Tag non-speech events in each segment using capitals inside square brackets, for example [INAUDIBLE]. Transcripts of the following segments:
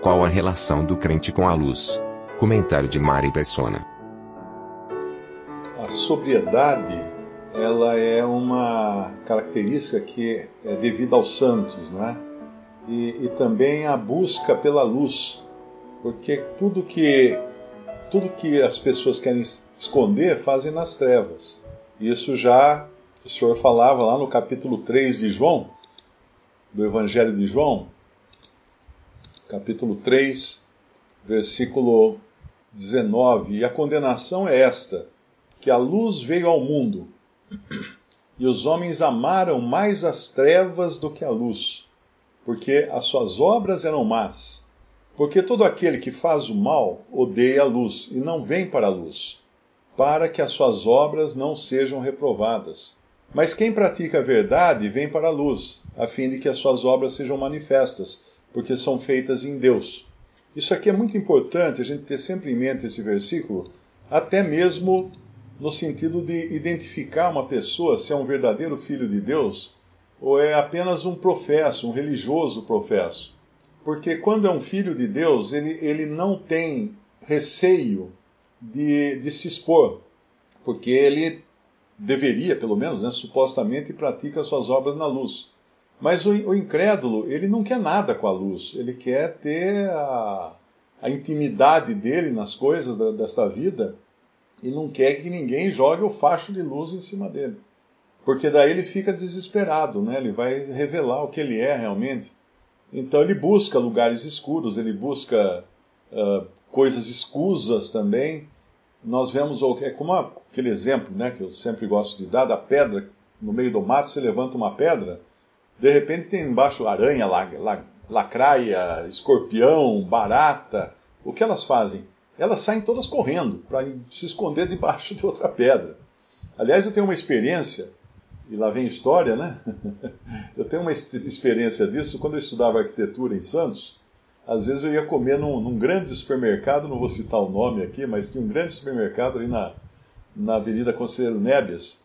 Qual a relação do crente com a luz? Comentário de Mari Persona. A sobriedade, ela é uma característica que é devida aos santos, não é? E, e também a busca pela luz, porque tudo que tudo que as pessoas querem esconder fazem nas trevas. Isso já o Senhor falava lá no capítulo 3 de João, do Evangelho de João, capítulo 3, versículo 19. E a condenação é esta: que a luz veio ao mundo, e os homens amaram mais as trevas do que a luz, porque as suas obras eram más. Porque todo aquele que faz o mal odeia a luz e não vem para a luz, para que as suas obras não sejam reprovadas. Mas quem pratica a verdade vem para a luz, a fim de que as suas obras sejam manifestas porque são feitas em Deus. Isso aqui é muito importante a gente ter sempre em mente esse versículo, até mesmo no sentido de identificar uma pessoa se é um verdadeiro filho de Deus ou é apenas um professo, um religioso professo. Porque quando é um filho de Deus, ele, ele não tem receio de, de se expor, porque ele deveria, pelo menos, né, supostamente pratica suas obras na luz. Mas o, o, incrédulo, ele não quer nada com a luz, ele quer ter a, a intimidade dele nas coisas da, desta vida e não quer que ninguém jogue o facho de luz em cima dele. Porque daí ele fica desesperado, né? ele vai revelar o que ele é realmente. Então ele busca lugares escuros, ele busca uh, coisas escusas também. Nós vemos, é como aquele exemplo né, que eu sempre gosto de dar, da pedra no meio do mato, você levanta uma pedra de repente tem embaixo aranha, lacraia, escorpião, barata. O que elas fazem? Elas saem todas correndo para se esconder debaixo de outra pedra. Aliás, eu tenho uma experiência, e lá vem história, né? [LAUGHS] eu tenho uma experiência disso quando eu estudava arquitetura em Santos. Às vezes eu ia comer num, num grande supermercado, não vou citar o nome aqui, mas tinha um grande supermercado ali na, na Avenida Conselheiro Nébias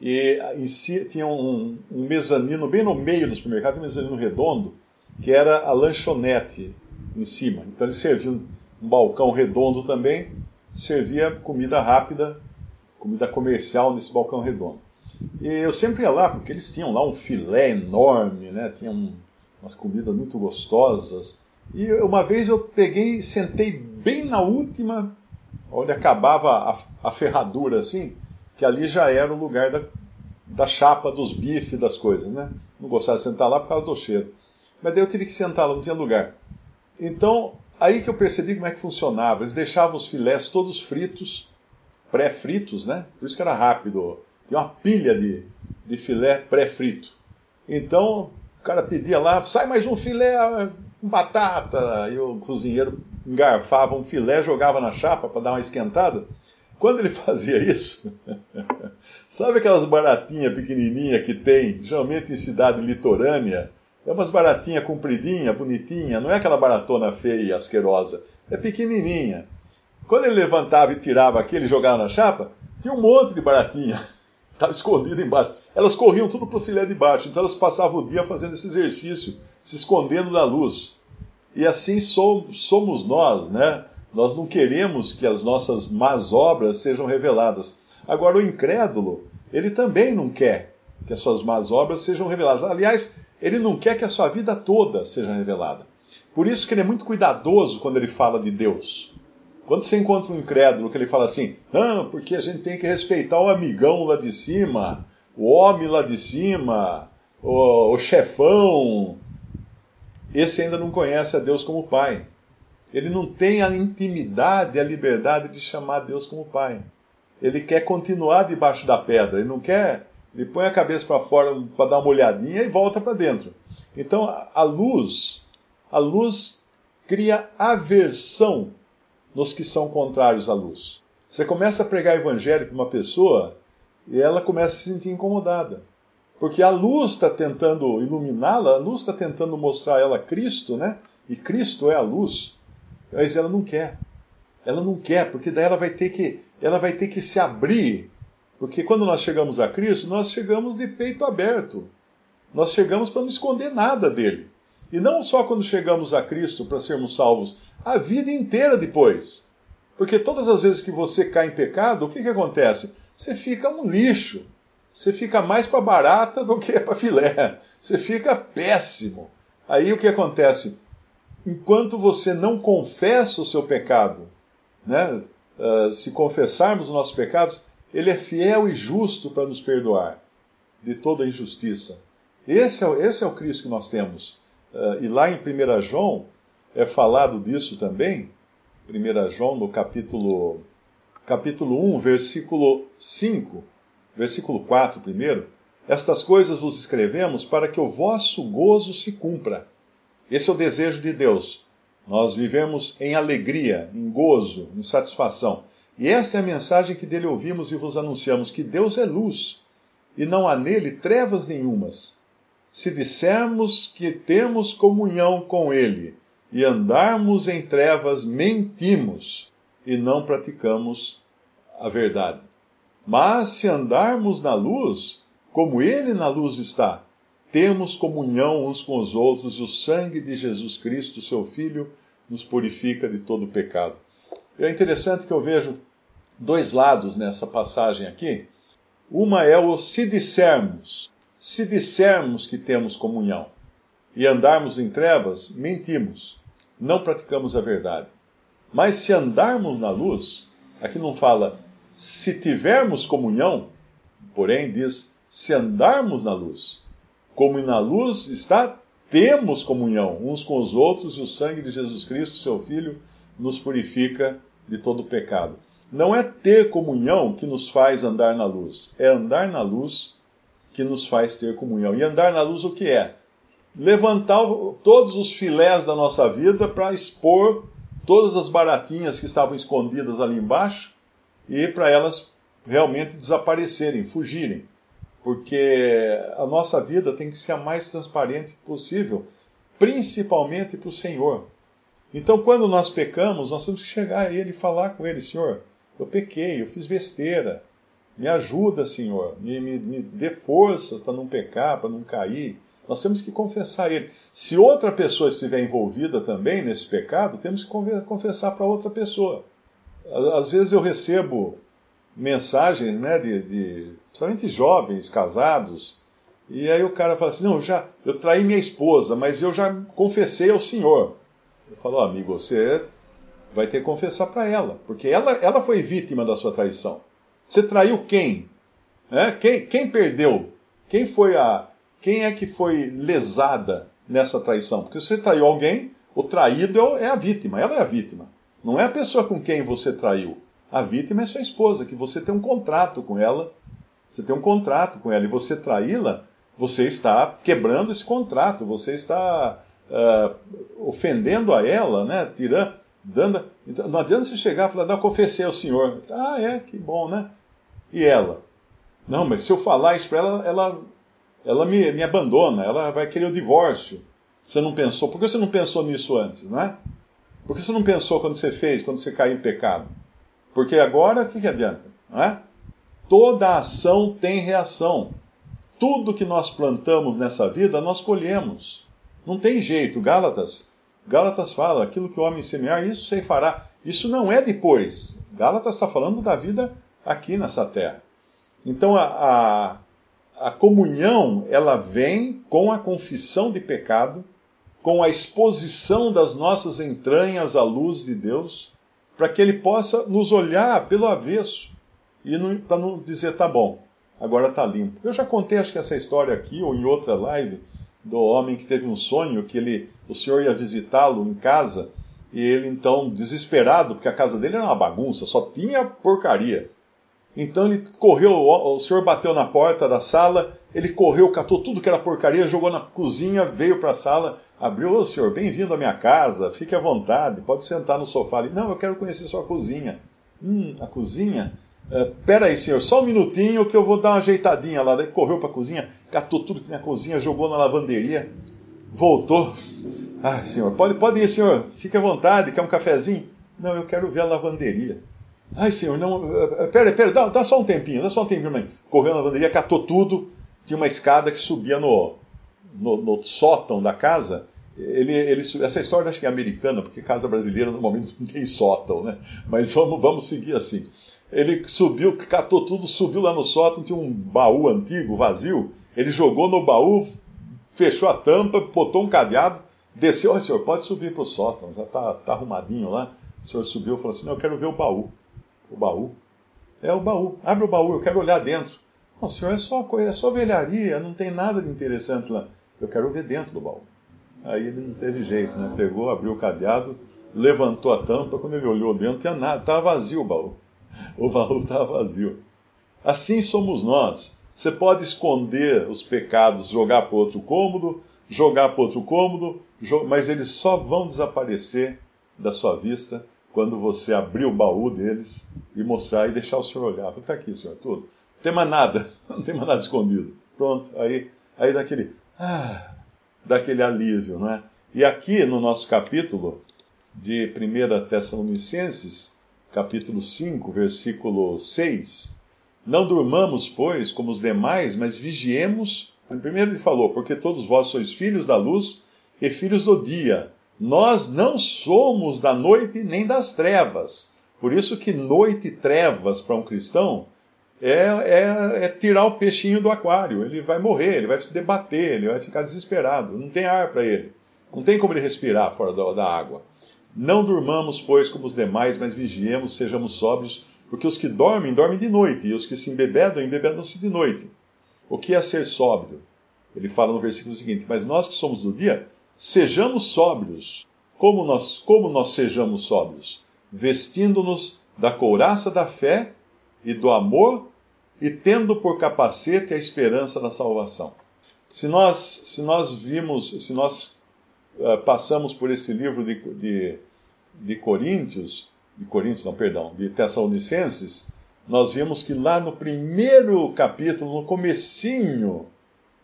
e em si, tinha um, um, mezanino bem no meio do supermercado, um mezanino redondo, que era a lanchonete em cima. Então eles serviam um balcão redondo também, servia comida rápida, comida comercial nesse balcão redondo. E eu sempre ia lá, porque eles tinham lá um filé enorme, né? tinham umas comidas muito gostosas. E uma vez eu peguei sentei bem na última, onde acabava a, a ferradura assim, que ali já era o lugar da, da chapa dos bifes, das coisas, né? Não gostava de sentar lá por causa do cheiro. Mas daí eu tive que sentar lá, não tinha lugar. Então, aí que eu percebi como é que funcionava. Eles deixavam os filés todos fritos, pré-fritos, né? Por isso que era rápido. Tinha uma pilha de, de filé pré-frito. Então, o cara pedia lá, sai mais um filé com batata. E o cozinheiro engarfava um filé, jogava na chapa para dar uma esquentada. Quando ele [LAUGHS] fazia isso, sabe aquelas baratinhas pequenininhas que tem, geralmente em cidade litorânea? É umas baratinhas compridinha, bonitinha, não é aquela baratona feia e asquerosa, é pequenininha. Quando ele levantava e tirava aquele e jogava na chapa, tinha um monte de baratinha, [LAUGHS] estava escondido embaixo. Elas corriam tudo para o filé de baixo, então elas passavam o dia fazendo esse exercício, se escondendo da luz. E assim somos nós, né? Nós não queremos que as nossas más obras sejam reveladas. Agora, o incrédulo, ele também não quer que as suas más obras sejam reveladas. Aliás, ele não quer que a sua vida toda seja revelada. Por isso que ele é muito cuidadoso quando ele fala de Deus. Quando você encontra um incrédulo que ele fala assim, ah, porque a gente tem que respeitar o amigão lá de cima, o homem lá de cima, o, o chefão, esse ainda não conhece a Deus como Pai. Ele não tem a intimidade, a liberdade de chamar Deus como Pai. Ele quer continuar debaixo da pedra, ele não quer. Ele põe a cabeça para fora para dar uma olhadinha e volta para dentro. Então a luz, a luz cria aversão nos que são contrários à luz. Você começa a pregar evangelho para uma pessoa e ela começa a se sentir incomodada. Porque a luz está tentando iluminá-la, a luz está tentando mostrar a ela Cristo, né? E Cristo é a luz. Mas ela não quer. Ela não quer, porque daí ela vai ter que, ela vai ter que se abrir. Porque quando nós chegamos a Cristo, nós chegamos de peito aberto. Nós chegamos para não esconder nada dele. E não só quando chegamos a Cristo para sermos salvos, a vida inteira depois. Porque todas as vezes que você cai em pecado, o que, que acontece? Você fica um lixo. Você fica mais para barata do que para filé. Você fica péssimo. Aí o que acontece? Enquanto você não confessa o seu pecado, né? Uh, se confessarmos os nossos pecados, Ele é fiel e justo para nos perdoar de toda injustiça. Esse é, esse é o Cristo que nós temos. Uh, e lá em 1 João é falado disso também. 1 João, no capítulo, capítulo 1, versículo 5, versículo 4 primeiro. Estas coisas vos escrevemos para que o vosso gozo se cumpra. Esse é o desejo de Deus. Nós vivemos em alegria, em gozo, em satisfação. E essa é a mensagem que dele ouvimos e vos anunciamos: que Deus é luz e não há nele trevas nenhumas. Se dissermos que temos comunhão com ele e andarmos em trevas, mentimos e não praticamos a verdade. Mas se andarmos na luz, como ele na luz está, temos comunhão uns com os outros e o sangue de Jesus Cristo, seu Filho, nos purifica de todo pecado. É interessante que eu vejo dois lados nessa passagem aqui. Uma é o se dissermos. Se dissermos que temos comunhão e andarmos em trevas, mentimos, não praticamos a verdade. Mas se andarmos na luz, aqui não fala se tivermos comunhão, porém diz se andarmos na luz. Como na luz está, temos comunhão uns com os outros e o sangue de Jesus Cristo, seu Filho, nos purifica de todo pecado. Não é ter comunhão que nos faz andar na luz, é andar na luz que nos faz ter comunhão. E andar na luz o que é? Levantar todos os filés da nossa vida para expor todas as baratinhas que estavam escondidas ali embaixo e para elas realmente desaparecerem, fugirem porque a nossa vida tem que ser a mais transparente possível, principalmente para o Senhor. Então, quando nós pecamos, nós temos que chegar a Ele e falar com Ele: Senhor, eu pequei, eu fiz besteira, me ajuda, Senhor, me, me, me dê forças para não pecar, para não cair. Nós temos que confessar a Ele. Se outra pessoa estiver envolvida também nesse pecado, temos que confessar para outra pessoa. Às vezes eu recebo mensagens, né, de, de principalmente jovens, casados, e aí o cara fala assim, não, já, eu traí minha esposa, mas eu já confessei ao Senhor. Eu falo, oh, amigo, você vai ter que confessar para ela, porque ela, ela foi vítima da sua traição. Você traiu quem? É? Quem, quem perdeu? Quem foi a, quem é que foi lesada nessa traição? Porque se você traiu alguém, o traído é a vítima, ela é a vítima. Não é a pessoa com quem você traiu. A vítima é sua esposa, que você tem um contrato com ela. Você tem um contrato com ela e você traí-la, você está quebrando esse contrato, você está uh, ofendendo a ela, né? Tirando, dando. Então, não adianta você chegar e falar, não, confessei ao senhor. Ah, é, que bom, né? E ela? Não, mas se eu falar isso para ela, ela, ela me, me abandona, ela vai querer o divórcio. Você não pensou? Por que você não pensou nisso antes, não é? Por que você não pensou quando você fez, quando você caiu em pecado? Porque agora, o que, que adianta? Não é? Toda ação tem reação. Tudo que nós plantamos nessa vida, nós colhemos. Não tem jeito. Gálatas, Gálatas fala, aquilo que o homem semear, isso se fará. Isso não é depois. Gálatas está falando da vida aqui nessa terra. Então a, a, a comunhão, ela vem com a confissão de pecado, com a exposição das nossas entranhas à luz de Deus, para que ele possa nos olhar pelo avesso e para não dizer, tá bom, agora tá limpo. Eu já contei, acho que essa história aqui, ou em outra live, do homem que teve um sonho que ele, o senhor ia visitá-lo em casa e ele então, desesperado, porque a casa dele era uma bagunça, só tinha porcaria. Então ele correu, o senhor bateu na porta da sala, Ele correu, catou tudo que era porcaria, jogou na cozinha, veio para a sala, abriu, ô senhor, bem-vindo à minha casa, fique à vontade, pode sentar no sofá ali. Não, eu quero conhecer sua cozinha. Hum, a cozinha? Uh, pera aí, senhor, só um minutinho que eu vou dar uma ajeitadinha lá. Daí correu para a cozinha, catou tudo que tinha na cozinha, jogou na lavanderia, voltou. Ah, senhor, pode, pode ir, senhor, fique à vontade, quer um cafezinho? Não, eu quero ver a lavanderia. Ai, senhor, não. Eh, eh, pera, pera, dá, dá só um tempinho, dá só um tempinho, mãe. Correu na lavanderia, catou tudo, tinha uma escada que subia no, no, no sótão da casa. Ele, ele, essa história acho que é americana, porque casa brasileira normalmente não tem sótão, né? Mas vamos, vamos seguir assim. Ele subiu, catou tudo, subiu lá no sótão, tinha um baú antigo, vazio. Ele jogou no baú, fechou a tampa, botou um cadeado, desceu. Olha, senhor, pode subir para o sótão, já está tá arrumadinho lá. O senhor subiu e falou assim: Não, eu quero ver o baú. O baú? É o baú. Abre o baú, eu quero olhar dentro. Não, senhor, é só, é só velharia, não tem nada de interessante lá. Eu quero ver dentro do baú. Aí ele não teve jeito, né? Pegou, abriu o cadeado, levantou a tampa, quando ele olhou dentro, tinha nada, estava vazio o baú. O baú estava vazio. Assim somos nós. Você pode esconder os pecados, jogar para outro cômodo, jogar para outro cômodo, mas eles só vão desaparecer da sua vista quando você abrir o baú deles e mostrar e deixar o senhor olhar. Está aqui, senhor, tudo. Tem mais nada, [LAUGHS] não tem mais nada escondido. Pronto, aí, aí daquele, ah, daquele alívio, não é? E aqui no nosso capítulo de 1 Tessalonicenses, capítulo 5, versículo 6, não durmamos, pois, como os demais, mas vigiemos. Primeiro ele falou, porque todos vós sois filhos da luz e filhos do dia. Nós não somos da noite nem das trevas. Por isso que noite e trevas para um cristão é, é, é, tirar o peixinho do aquário. Ele vai morrer, ele vai se debater, ele vai ficar desesperado. Não tem ar para ele. Não tem como ele respirar fora da, da água. Não durmamos, pois, como os demais, mas vigiemos, sejamos sóbrios, porque os que dormem, dormem de noite, e os que se embebedam, embebedam-se de noite. O que é ser sóbrio? Ele fala no versículo seguinte: Mas nós que somos do dia, Sejamos sóbrios. Como nós, como nós sejamos sóbrios? Vestindo-nos da couraça da fé e do amor e tendo por capacete a esperança da salvação. Se nós, se nós vimos, se nós uh, passamos por esse livro de, de, de Coríntios, de Coríntios, não, perdão, de Tessalonicenses, nós vimos que lá no primeiro capítulo, no comecinho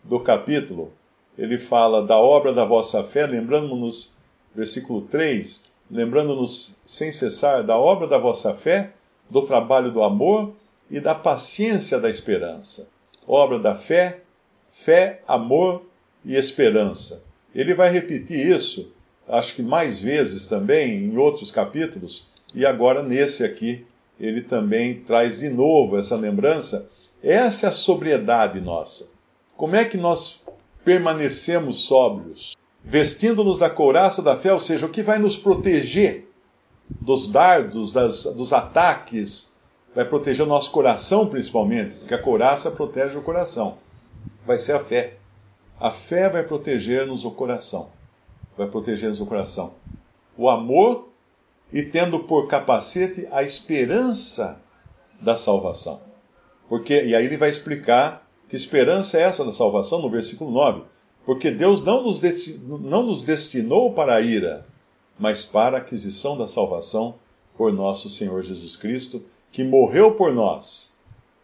do capítulo, ele fala da obra da vossa fé, lembrando-nos, versículo 3, lembrando-nos sem cessar da obra da vossa fé, do trabalho do amor e da paciência da esperança. Obra da fé, fé, amor e esperança. Ele vai repetir isso, acho que mais vezes também, em outros capítulos, e agora nesse aqui, ele também traz de novo essa lembrança. Essa é a sobriedade nossa. Como é que nós permanecemos sóbrios, vestindo-nos da couraça da fé, ou seja, o que vai nos proteger dos dardos, das, dos ataques, vai proteger o nosso coração principalmente, porque a couraça protege o coração. Vai ser a fé. A fé vai proteger-nos o coração. Vai proteger-nos o coração. O amor e tendo por capacete a esperança da salvação. Porque, e aí ele vai explicar que esperança é essa da salvação? No versículo 9. Porque Deus não nos, destinou, não nos destinou para a ira, mas para a aquisição da salvação por nosso Senhor Jesus Cristo, que morreu por nós,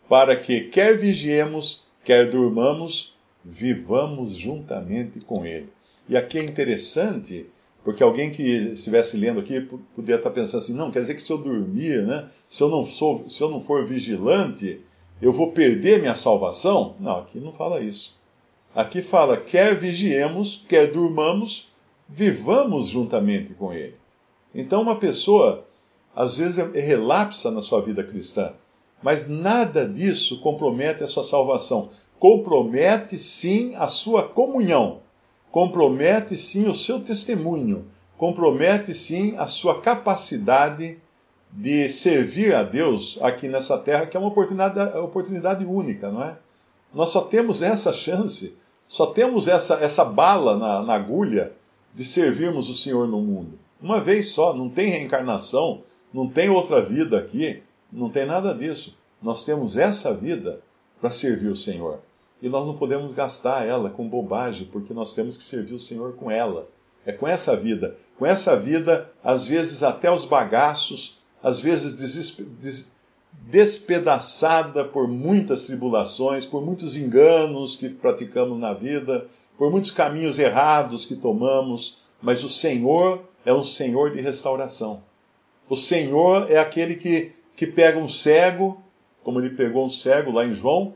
para que, quer vigiemos, quer durmamos, vivamos juntamente com Ele. E aqui é interessante, porque alguém que estivesse lendo aqui poderia estar pensando assim: não, quer dizer que se eu dormir, né, se, eu não sou, se eu não for vigilante, eu vou perder minha salvação? Não, aqui não fala isso. Aqui fala: quer vigiemos, quer durmamos, vivamos juntamente com Ele. Então, uma pessoa, às vezes, é relapsa na sua vida cristã, mas nada disso compromete a sua salvação. Compromete sim a sua comunhão, compromete sim o seu testemunho, compromete sim a sua capacidade de servir a Deus aqui nessa terra, que é uma oportunidade, oportunidade única, não é? Nós só temos essa chance, só temos essa, essa bala na, na agulha de servirmos o Senhor no mundo. Uma vez só, não tem reencarnação, não tem outra vida aqui, não tem nada disso. Nós temos essa vida para servir o Senhor. e nós não podemos gastar ela com bobagem, porque nós temos que servir o Senhor com ela. É com essa vida. Com essa vida, às vezes até os bagaços, às vezes des despedaçada por muitas tribulações, por muitos enganos que praticamos na vida, por muitos caminhos errados que tomamos, mas o Senhor é um Senhor de restauração. O Senhor é aquele que, que pega um cego, como ele pegou um cego lá em João,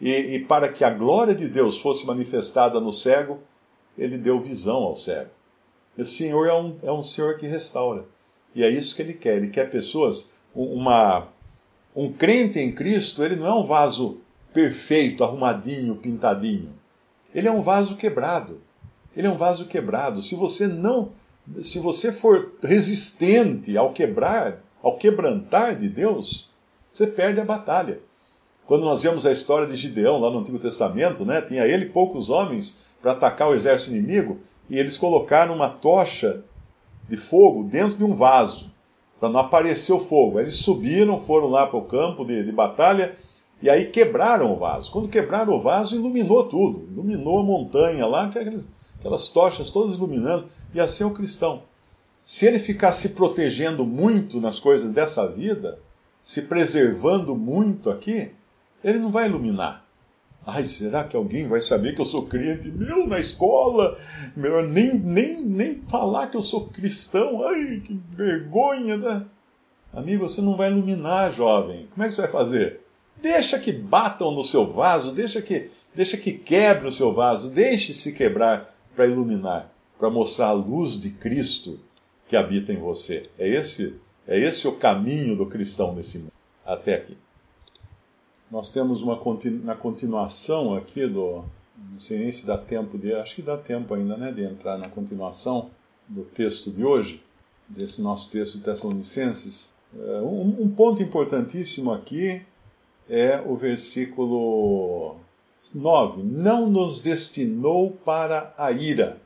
e, e para que a glória de Deus fosse manifestada no cego, ele deu visão ao cego. O Senhor é um, é um Senhor que restaura. E é isso que ele quer. Ele quer pessoas, uma, um crente em Cristo, ele não é um vaso perfeito, arrumadinho, pintadinho. Ele é um vaso quebrado. Ele é um vaso quebrado. Se você não, se você for resistente ao quebrar, ao quebrantar de Deus, você perde a batalha. Quando nós vemos a história de Gideão lá no Antigo Testamento, né, tinha ele poucos homens para atacar o exército inimigo, e eles colocaram uma tocha de fogo dentro de um vaso, para não aparecer o fogo. Eles subiram, foram lá para o campo de, de batalha, e aí quebraram o vaso. Quando quebraram o vaso, iluminou tudo. Iluminou a montanha lá, aquelas, aquelas tochas todas iluminando. E assim é o cristão. Se ele ficar se protegendo muito nas coisas dessa vida, se preservando muito aqui, ele não vai iluminar. Ai, será que alguém vai saber que eu sou crente? Meu, na escola, melhor nem, nem, nem falar que eu sou cristão. Ai, que vergonha, né? Amigo, você não vai iluminar, jovem. Como é que você vai fazer? Deixa que batam no seu vaso, deixa que, deixa que quebre o seu vaso, deixe-se quebrar para iluminar, para mostrar a luz de Cristo que habita em você. É esse, é esse o caminho do cristão nesse mundo. Até aqui. Nós temos uma na continuação aqui do. Não sei nem se dá tempo de. Acho que dá tempo ainda, né? De entrar na continuação do texto de hoje, desse nosso texto de Tessalonicenses. É, um, um ponto importantíssimo aqui é o versículo 9. Não nos destinou para a ira.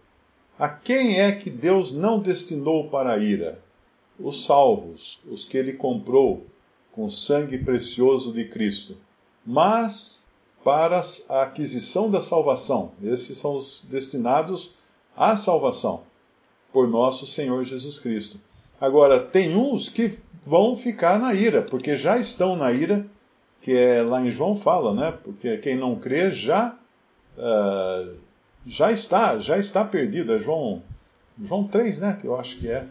A quem é que Deus não destinou para a ira? Os salvos, os que ele comprou com o sangue precioso de Cristo mas para a aquisição da salvação. Esses são os destinados à salvação por nosso Senhor Jesus Cristo. Agora, tem uns que vão ficar na ira, porque já estão na ira, que é lá em João fala, né? Porque quem não crê já uh, já está, já está perdido. É João, João 3, né? Que eu acho que é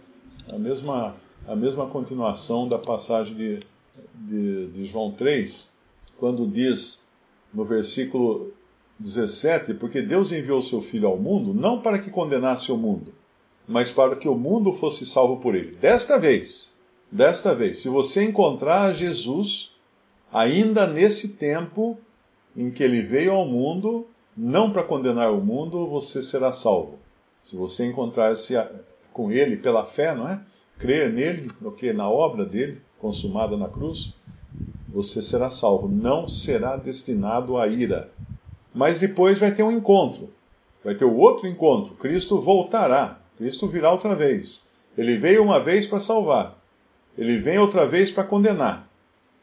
a mesma, a mesma continuação da passagem de, de, de João 3 quando diz no versículo 17: Porque Deus enviou seu Filho ao mundo, não para que condenasse o mundo, mas para que o mundo fosse salvo por ele. Desta vez, desta vez, se você encontrar Jesus, ainda nesse tempo em que ele veio ao mundo, não para condenar o mundo, você será salvo. Se você encontrar-se com ele pela fé, não é? Crer nele, no que na obra dele consumada na cruz, você será salvo. Não será destinado à ira. Mas depois vai ter um encontro. Vai ter o outro encontro. Cristo voltará. Cristo virá outra vez. Ele veio uma vez para salvar. Ele vem outra vez para condenar.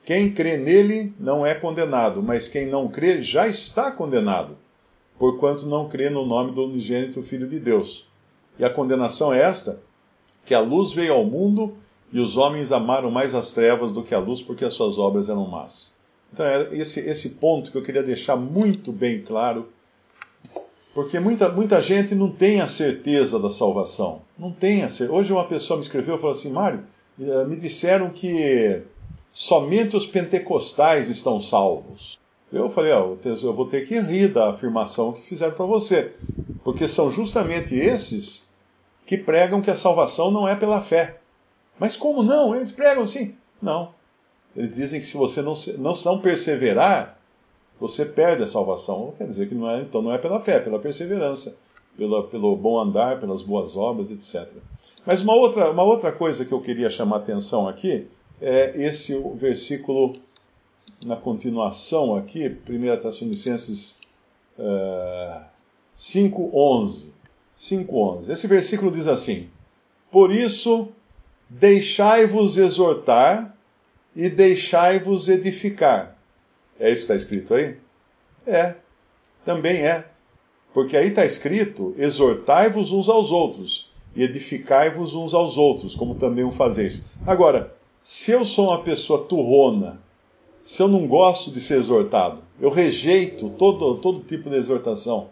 Quem crê nele não é condenado, mas quem não crê já está condenado, porquanto não crê no nome do unigênito Filho de Deus. E a condenação é esta: que a luz veio ao mundo e os homens amaram mais as trevas do que a luz, porque as suas obras eram más. Então, é esse, esse ponto que eu queria deixar muito bem claro, porque muita, muita gente não tem a certeza da salvação. Não tem a certeza. Hoje uma pessoa me escreveu e falou assim: Mário, eh, me disseram que somente os pentecostais estão salvos. Eu falei: ó, eu vou ter que rir da afirmação que fizeram para você, porque são justamente esses que pregam que a salvação não é pela fé. Mas como não? Eles pregam assim. Não. Eles dizem que se você não, não, não perseverar, você perde a salvação. Quer dizer que não é, então não é pela fé, é pela perseverança, pela, pelo bom andar, pelas boas obras, etc. Mas uma outra, uma outra coisa que eu queria chamar atenção aqui é esse versículo na continuação aqui, 1 Tessalonicenses uh, 5,11. 5,11. Esse versículo diz assim: Por isso Deixai-vos exortar e deixai-vos edificar. É isso que está escrito aí? É. Também é. Porque aí está escrito: exortai-vos uns aos outros e edificai-vos uns aos outros, como também o fazeis. Agora, se eu sou uma pessoa turrona, se eu não gosto de ser exortado, eu rejeito todo, todo tipo de exortação.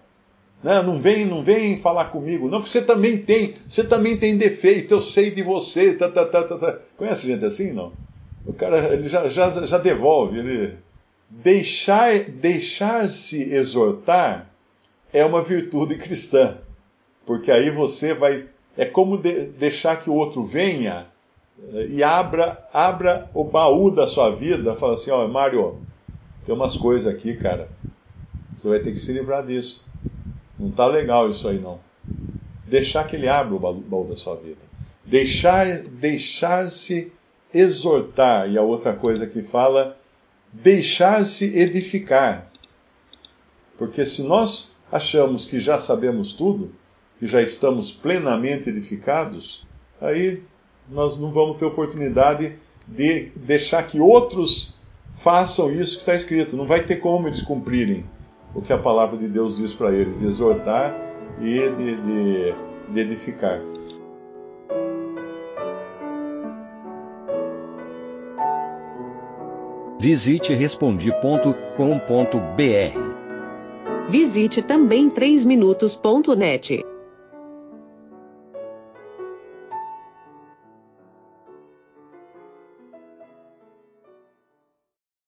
Né? Não vem, não vem falar comigo, não, porque você também tem, você também tem defeito, eu sei de você. Tá, tá, tá, tá, tá. Conhece gente assim, não? O cara ele já, já, já devolve, ele deixar deixar-se exortar é uma virtude cristã, porque aí você vai é como de, deixar que o outro venha e abra, abra o baú da sua vida, fala assim, ó, Mário, tem umas coisas aqui, cara. Você vai ter que se livrar disso. Não tá legal isso aí não. Deixar que ele abra o baú da sua vida. Deixar deixar-se exortar, e a outra coisa que fala, deixar-se edificar. Porque se nós achamos que já sabemos tudo, que já estamos plenamente edificados, aí nós não vamos ter oportunidade de deixar que outros façam isso que está escrito. Não vai ter como eles cumprirem o que a palavra de Deus diz para eles, de exortar e de, de, de edificar. Visite respondi.com.br. Visite também 3minutos.net.